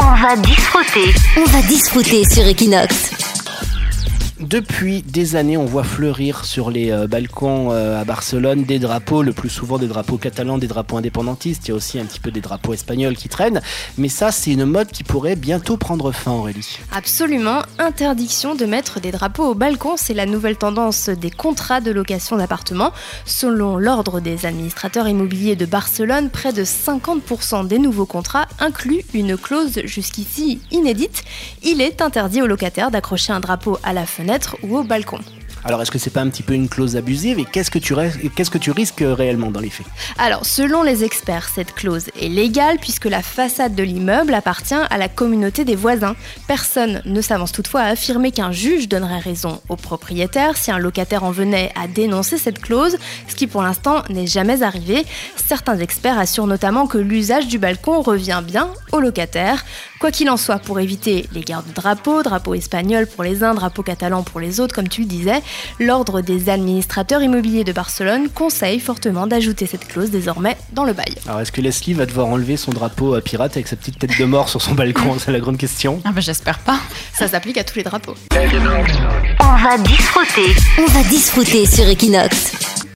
On va disfruter. On va disfruter sur Equinox. Depuis des années, on voit fleurir sur les euh, balcons euh, à Barcelone des drapeaux, le plus souvent des drapeaux catalans, des drapeaux indépendantistes. Il y a aussi un petit peu des drapeaux espagnols qui traînent. Mais ça, c'est une mode qui pourrait bientôt prendre fin, Aurélie. Absolument. Interdiction de mettre des drapeaux au balcon, c'est la nouvelle tendance des contrats de location d'appartements. Selon l'ordre des administrateurs immobiliers de Barcelone, près de 50% des nouveaux contrats incluent une clause jusqu'ici inédite. Il est interdit aux locataires d'accrocher un drapeau à la fenêtre ou au balcon. Alors, est-ce que c'est pas un petit peu une clause abusive et qu'est-ce que tu, risques réellement dans les faits? Alors, selon les experts, cette clause est légale puisque la façade de l'immeuble appartient à la communauté des voisins. Personne ne s'avance toutefois à affirmer qu'un juge donnerait raison au propriétaire si un locataire en venait à dénoncer cette clause, ce qui pour l'instant n'est jamais arrivé. Certains experts assurent notamment que l'usage du balcon revient bien aux locataires. Quoi qu'il en soit, pour éviter les guerres de drapeaux, drapeau espagnol pour les uns, drapeau catalan pour les autres, comme tu le disais, l'Ordre des administrateurs immobiliers de Barcelone conseille fortement d'ajouter cette clause désormais dans le bail. Alors est-ce que Leslie va devoir enlever son drapeau à pirate avec sa petite tête de mort sur son balcon C'est la grande question. Ah bah j'espère pas. Ça s'applique à tous les drapeaux. On va disfruter. On va disfruter sur Equinox.